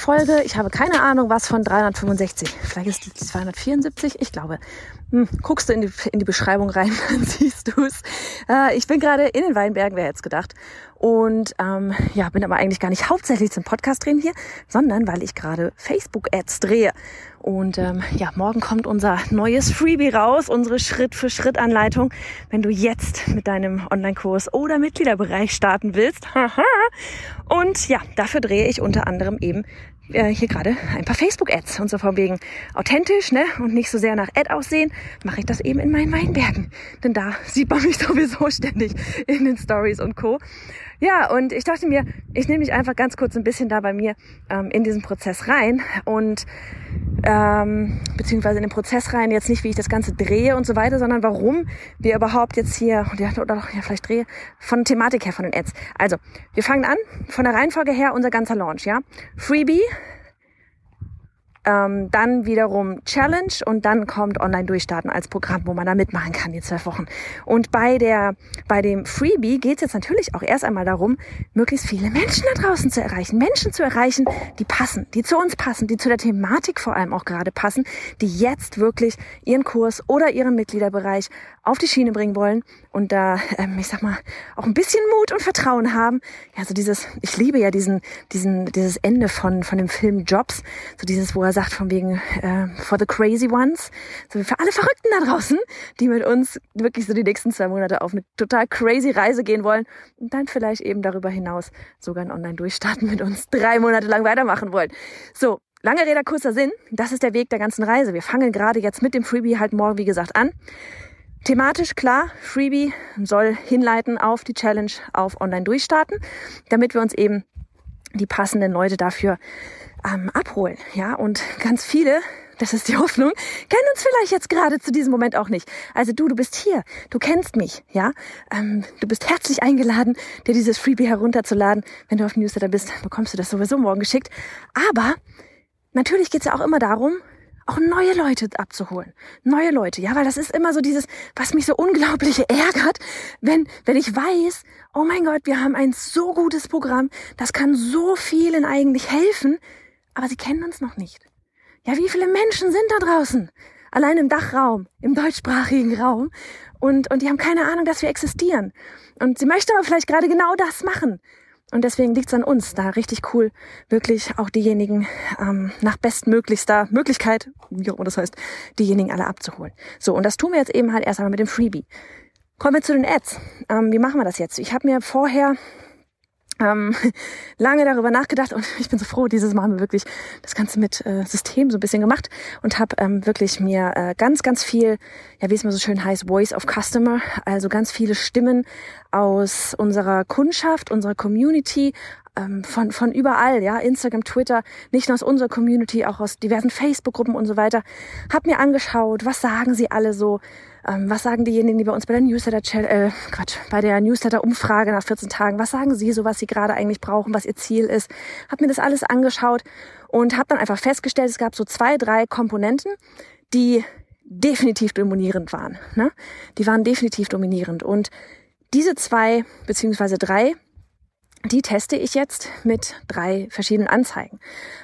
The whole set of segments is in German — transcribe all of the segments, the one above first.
Folge, ich habe keine Ahnung, was von 365. Vielleicht ist die 274, ich glaube. Hm, guckst du in die, in die Beschreibung rein, dann siehst du es. Äh, ich bin gerade in den Weinbergen, wer es gedacht. Und ähm, ja, bin aber eigentlich gar nicht hauptsächlich zum Podcast drehen hier, sondern weil ich gerade Facebook-Ads drehe. Und ähm, ja, morgen kommt unser neues Freebie raus, unsere Schritt-für-Schritt-Anleitung, wenn du jetzt mit deinem Online-Kurs oder Mitgliederbereich starten willst. Und ja, dafür drehe ich unter anderem eben äh, hier gerade ein paar Facebook-Ads. Und so von wegen authentisch ne? und nicht so sehr nach Ad aussehen, mache ich das eben in meinen Weinbergen. Denn da sieht man mich sowieso ständig in den Stories und Co. Ja, und ich dachte mir, ich nehme mich einfach ganz kurz ein bisschen da bei mir ähm, in diesen Prozess rein und ähm, beziehungsweise in den Prozess rein, jetzt nicht, wie ich das Ganze drehe und so weiter, sondern warum wir überhaupt jetzt hier, oder doch, ja, vielleicht drehe, von Thematik her, von den Ads. Also, wir fangen an, von der Reihenfolge her, unser ganzer Launch, ja. Freebie, ähm, dann wiederum Challenge und dann kommt Online Durchstarten als Programm, wo man da mitmachen kann, die zwölf Wochen. Und bei der, bei dem Freebie geht es jetzt natürlich auch erst einmal darum, möglichst viele Menschen da draußen zu erreichen. Menschen zu erreichen, die passen, die zu uns passen, die zu der Thematik vor allem auch gerade passen, die jetzt wirklich ihren Kurs oder ihren Mitgliederbereich auf die Schiene bringen wollen und da, ähm, ich sag mal, auch ein bisschen Mut und Vertrauen haben. Ja, so dieses, ich liebe ja diesen, diesen, dieses Ende von, von dem Film Jobs, so dieses, wo er sagt von wegen, äh, for the crazy ones, so für alle Verrückten da draußen, die mit uns wirklich so die nächsten zwei Monate auf eine total crazy Reise gehen wollen und dann vielleicht eben darüber hinaus sogar ein Online-Durchstarten mit uns drei Monate lang weitermachen wollen. So, Lange Rede, kurzer Sinn. Das ist der Weg der ganzen Reise. Wir fangen gerade jetzt mit dem Freebie halt morgen, wie gesagt, an. Thematisch klar, Freebie soll hinleiten auf die Challenge auf Online durchstarten, damit wir uns eben die passenden Leute dafür ähm, abholen. Ja, und ganz viele, das ist die Hoffnung, kennen uns vielleicht jetzt gerade zu diesem Moment auch nicht. Also du, du bist hier, du kennst mich, ja, ähm, du bist herzlich eingeladen, dir dieses Freebie herunterzuladen. Wenn du auf Newsletter bist, bekommst du das sowieso morgen geschickt. Aber natürlich geht's ja auch immer darum, auch neue Leute abzuholen. Neue Leute, ja, weil das ist immer so dieses, was mich so unglaublich ärgert, wenn, wenn ich weiß, oh mein Gott, wir haben ein so gutes Programm, das kann so vielen eigentlich helfen, aber sie kennen uns noch nicht. Ja, wie viele Menschen sind da draußen? Allein im Dachraum, im deutschsprachigen Raum. Und, und die haben keine Ahnung, dass wir existieren. Und sie möchten aber vielleicht gerade genau das machen. Und deswegen liegt es an uns, da richtig cool, wirklich auch diejenigen ähm, nach bestmöglichster Möglichkeit, wie auch immer das heißt, diejenigen alle abzuholen. So, und das tun wir jetzt eben halt erst einmal mit dem Freebie. Kommen wir zu den Ads. Ähm, wie machen wir das jetzt? Ich habe mir vorher ähm, lange darüber nachgedacht und ich bin so froh, dieses Mal haben wir wirklich das Ganze mit äh, System so ein bisschen gemacht und habe ähm, wirklich mir äh, ganz, ganz viel, ja wie es mal so schön heißt, Voice of Customer, also ganz viele Stimmen aus unserer Kundschaft, unserer Community, ähm, von, von überall, ja, Instagram, Twitter, nicht nur aus unserer Community, auch aus diversen Facebook-Gruppen und so weiter, hab mir angeschaut, was sagen sie alle so, ähm, was sagen diejenigen, die bei uns bei der Newsletter, äh, Quatsch, bei der Newsletter-Umfrage nach 14 Tagen, was sagen sie so, was sie gerade eigentlich brauchen, was ihr Ziel ist, hab mir das alles angeschaut und hab dann einfach festgestellt, es gab so zwei, drei Komponenten, die definitiv dominierend waren. Ne? Die waren definitiv dominierend und diese zwei beziehungsweise drei die teste ich jetzt mit drei verschiedenen Anzeigen.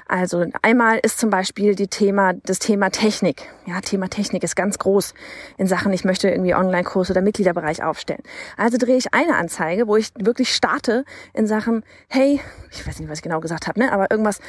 Also einmal ist zum Beispiel die Thema, das Thema Technik. Ja, Thema Technik ist ganz groß in Sachen, ich möchte irgendwie Online-Kurs oder Mitgliederbereich aufstellen. Also drehe ich eine Anzeige, wo ich wirklich starte in Sachen, hey, ich weiß nicht, was ich genau gesagt habe, ne, aber irgendwas,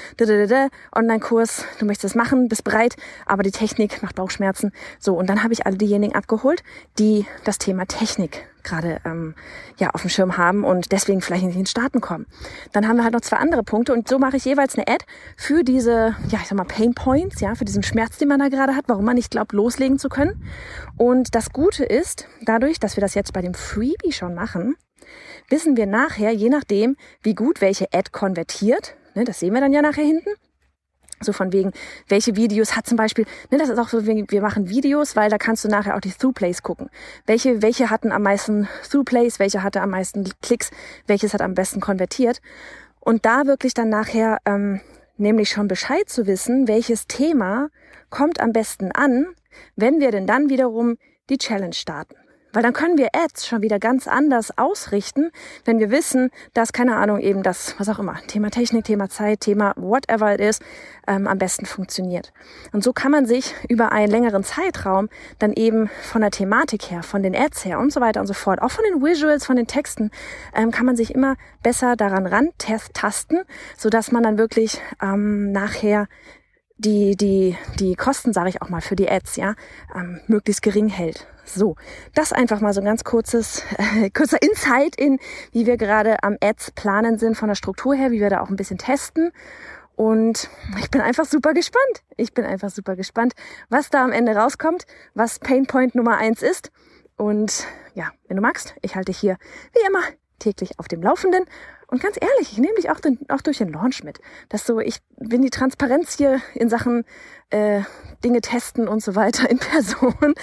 Online-Kurs, du möchtest es machen, bist bereit, aber die Technik macht Bauchschmerzen. So, und dann habe ich alle diejenigen abgeholt, die das Thema Technik gerade ähm, ja auf dem Schirm haben und deswegen vielleicht nicht in den Starten kommen. Dann haben wir halt noch zwei andere Punkte und so mache ich jeweils eine Ad für diese, ja ich sag mal Pain Points, ja für diesen Schmerz, den man da gerade hat, warum man nicht glaubt loslegen zu können. Und das Gute ist, dadurch, dass wir das jetzt bei dem Freebie schon machen, wissen wir nachher, je nachdem, wie gut welche Ad konvertiert, ne, das sehen wir dann ja nachher hinten, so von wegen, welche Videos hat zum Beispiel, ne, das ist auch so, wir machen Videos, weil da kannst du nachher auch die Throughplays gucken. Welche, welche hatten am meisten Throughplays, welche hatte am meisten Klicks, welches hat am besten konvertiert. Und da wirklich dann nachher ähm, nämlich schon Bescheid zu wissen, welches Thema kommt am besten an, wenn wir denn dann wiederum die Challenge starten. Weil dann können wir Ads schon wieder ganz anders ausrichten, wenn wir wissen, dass, keine Ahnung, eben das, was auch immer, Thema Technik, Thema Zeit, Thema whatever it is, ähm, am besten funktioniert. Und so kann man sich über einen längeren Zeitraum dann eben von der Thematik her, von den Ads her und so weiter und so fort, auch von den Visuals, von den Texten, ähm, kann man sich immer besser daran rantasten, sodass man dann wirklich ähm, nachher die, die, die Kosten, sage ich auch mal, für die Ads, ja, ähm, möglichst gering hält. So, das einfach mal so ein ganz kurzes, äh, kurzer Insight in, wie wir gerade am Ads planen sind von der Struktur her, wie wir da auch ein bisschen testen. Und ich bin einfach super gespannt. Ich bin einfach super gespannt, was da am Ende rauskommt, was Painpoint Nummer eins ist. Und ja, wenn du magst, ich halte dich hier wie immer täglich auf dem Laufenden. Und ganz ehrlich, ich nehme dich auch, den, auch durch den Launch mit. Das so, ich bin die Transparenz hier in Sachen äh, Dinge testen und so weiter in Person.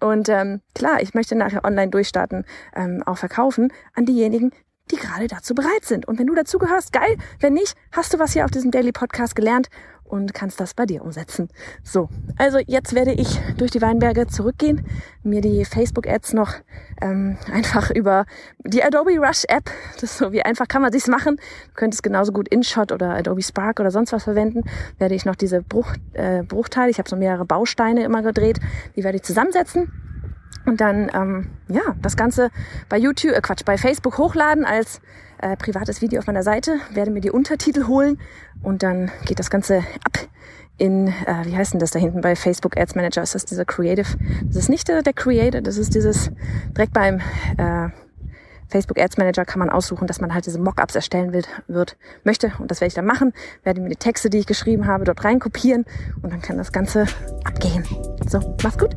Und ähm, klar, ich möchte nachher online durchstarten, ähm, auch verkaufen an diejenigen, die gerade dazu bereit sind. Und wenn du dazu gehörst, geil. Wenn nicht, hast du was hier auf diesem Daily Podcast gelernt und kannst das bei dir umsetzen. So, also jetzt werde ich durch die Weinberge zurückgehen, mir die Facebook-Ads noch ähm, einfach über die Adobe Rush App, das ist so wie einfach kann man sich's machen. Du könntest genauso gut InShot oder Adobe Spark oder sonst was verwenden. Werde ich noch diese Bruch, äh, Bruchteile, ich habe so mehrere Bausteine immer gedreht, die werde ich zusammensetzen und dann ähm, ja das Ganze bei YouTube, äh Quatsch, bei Facebook hochladen als äh, privates Video auf meiner Seite, werde mir die Untertitel holen und dann geht das Ganze ab in, äh, wie heißt denn das da hinten bei Facebook Ads Manager? Ist das dieser Creative? Das ist nicht der, der Creator, das ist dieses direkt beim äh, Facebook Ads Manager kann man aussuchen, dass man halt diese Mockups erstellen will, wird, möchte. Und das werde ich dann machen. Werde mir die Texte, die ich geschrieben habe, dort reinkopieren und dann kann das Ganze abgehen. So, mach's gut.